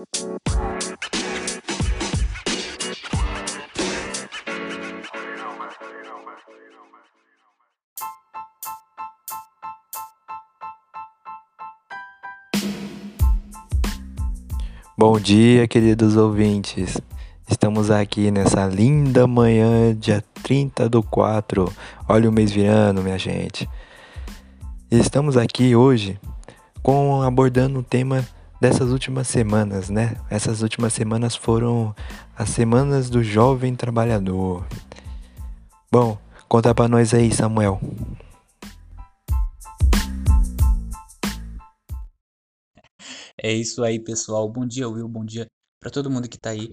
Bom dia, queridos ouvintes. Estamos aqui nessa linda manhã, dia 30 do 4. Olha o mês virando, minha gente. Estamos aqui hoje com abordando o tema dessas últimas semanas, né? Essas últimas semanas foram as semanas do jovem trabalhador. Bom, conta para nós aí, Samuel. É isso aí, pessoal. Bom dia, Will. Bom dia para todo mundo que tá aí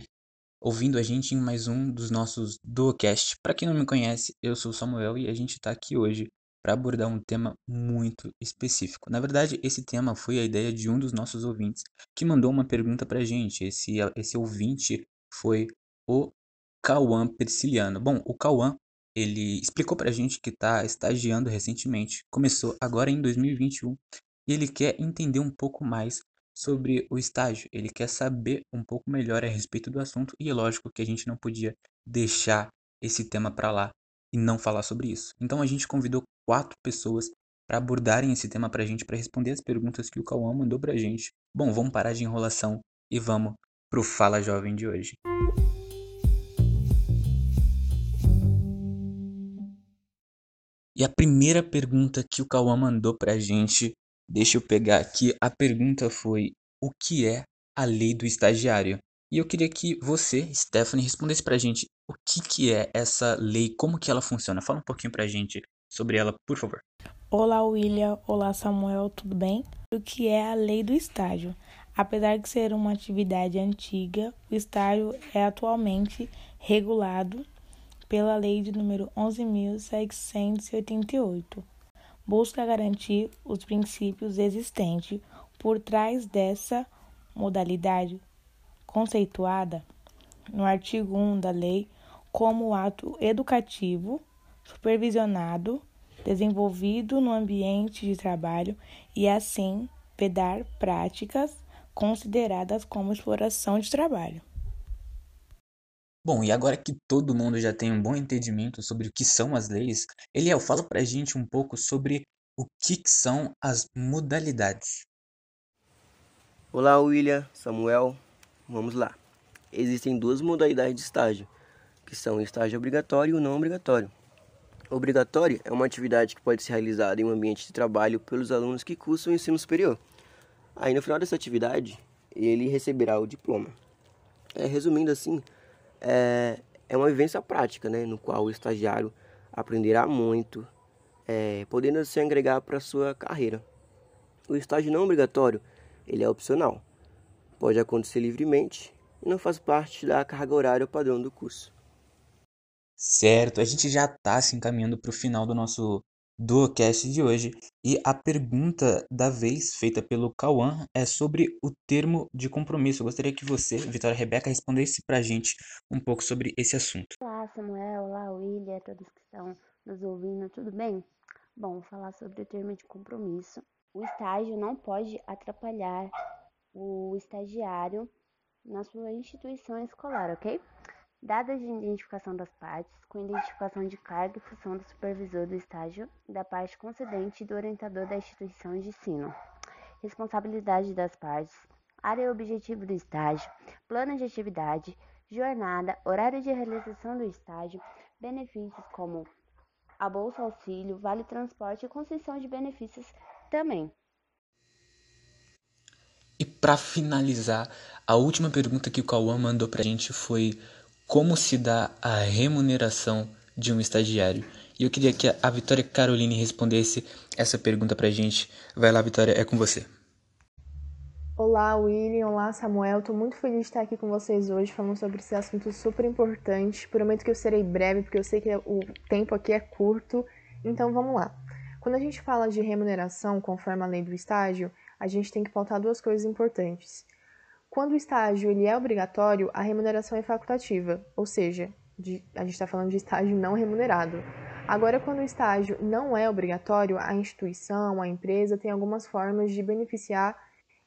ouvindo a gente em mais um dos nossos Duocast. Para quem não me conhece, eu sou o Samuel e a gente tá aqui hoje para abordar um tema muito específico. Na verdade, esse tema foi a ideia de um dos nossos ouvintes que mandou uma pergunta pra gente. Esse, esse ouvinte foi o Cauã Persiliano. Bom, o Cauã, ele explicou pra gente que tá estagiando recentemente, começou agora em 2021 e ele quer entender um pouco mais sobre o estágio. Ele quer saber um pouco melhor a respeito do assunto e é lógico que a gente não podia deixar esse tema para lá e não falar sobre isso. Então a gente convidou quatro pessoas para abordarem esse tema para a gente, para responder as perguntas que o Cauã mandou para a gente. Bom, vamos parar de enrolação e vamos pro Fala Jovem de hoje. E a primeira pergunta que o Cauã mandou para a gente Deixa eu pegar aqui. A pergunta foi: o que é a lei do estagiário? E eu queria que você, Stephanie, respondesse pra gente o que, que é essa lei, como que ela funciona. Fala um pouquinho pra gente sobre ela, por favor. Olá, William. Olá, Samuel. Tudo bem? O que é a lei do estágio? Apesar de ser uma atividade antiga, o estágio é atualmente regulado pela lei de número 11.688 busca garantir os princípios existentes por trás dessa modalidade conceituada no artigo 1 da lei como ato educativo, supervisionado, desenvolvido no ambiente de trabalho e assim vedar práticas consideradas como exploração de trabalho. Bom, e agora que todo mundo já tem um bom entendimento sobre o que são as leis, Eliel, fala pra gente um pouco sobre o que, que são as modalidades. Olá, William, Samuel, vamos lá. Existem duas modalidades de estágio, que são o estágio obrigatório e o não obrigatório. Obrigatório é uma atividade que pode ser realizada em um ambiente de trabalho pelos alunos que cursam o ensino superior. Aí, no final dessa atividade, ele receberá o diploma. É, resumindo assim, é, é uma vivência prática, né, no qual o estagiário aprenderá muito, é, podendo se agregar para a sua carreira. O estágio não obrigatório, ele é opcional, pode acontecer livremente e não faz parte da carga horária padrão do curso. Certo, a gente já está se encaminhando para o final do nosso do cast de hoje. E a pergunta da vez, feita pelo Cauã, é sobre o termo de compromisso. Eu gostaria que você, Vitória Rebeca, respondesse para a gente um pouco sobre esse assunto. Olá, Samuel. Olá, William, todos que estão nos ouvindo, tudo bem? Bom, falar sobre o termo de compromisso. O estágio não pode atrapalhar o estagiário na sua instituição escolar, ok? Dados de identificação das partes, com identificação de cargo e função do supervisor do estágio, da parte concedente e do orientador da instituição de ensino. Responsabilidade das partes, área e objetivo do estágio, plano de atividade, jornada, horário de realização do estágio, benefícios como a bolsa auxílio, vale transporte e concessão de benefícios também. E para finalizar, a última pergunta que o Cauã mandou para a gente foi como se dá a remuneração de um estagiário. E eu queria que a Vitória Caroline respondesse essa pergunta pra gente. Vai lá, Vitória, é com você. Olá, William. Olá, Samuel. Estou muito feliz de estar aqui com vocês hoje falando sobre esse assunto super importante. Prometo que eu serei breve, porque eu sei que o tempo aqui é curto. Então vamos lá. Quando a gente fala de remuneração, conforme a lei do estágio, a gente tem que pautar duas coisas importantes. Quando o estágio ele é obrigatório, a remuneração é facultativa, ou seja, de, a gente está falando de estágio não remunerado. Agora, quando o estágio não é obrigatório, a instituição, a empresa tem algumas formas de beneficiar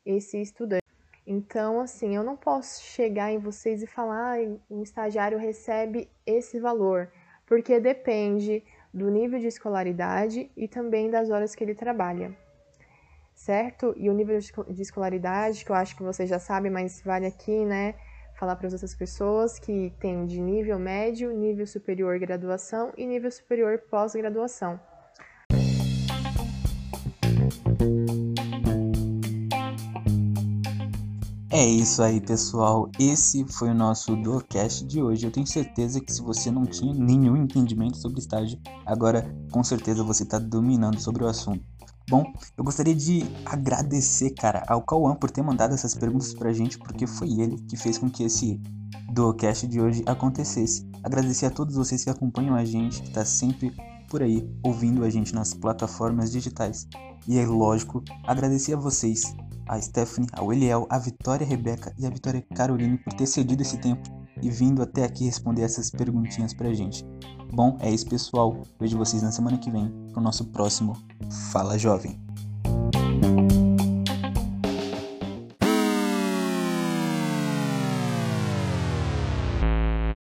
esse estudante. Então, assim, eu não posso chegar em vocês e falar, ah, um estagiário recebe esse valor, porque depende do nível de escolaridade e também das horas que ele trabalha, certo? E o nível de escolaridade, que eu acho que vocês já sabem, mas vale aqui, né, falar para as outras pessoas que tem de nível médio, nível superior graduação e nível superior pós-graduação. É isso aí, pessoal. Esse foi o nosso Duocast de hoje. Eu tenho certeza que se você não tinha nenhum entendimento sobre estágio, agora com certeza você está dominando sobre o assunto. Bom, eu gostaria de agradecer, cara, ao Cauã por ter mandado essas perguntas pra gente, porque foi ele que fez com que esse Duocast de hoje acontecesse. Agradecer a todos vocês que acompanham a gente, que tá sempre por aí ouvindo a gente nas plataformas digitais. E é lógico, agradecer a vocês a Stephanie, ao Eliel, a Vitória Rebeca e a Vitória Caroline por ter cedido esse tempo e vindo até aqui responder essas perguntinhas pra gente. Bom, é isso pessoal. Vejo vocês na semana que vem pro nosso próximo Fala Jovem.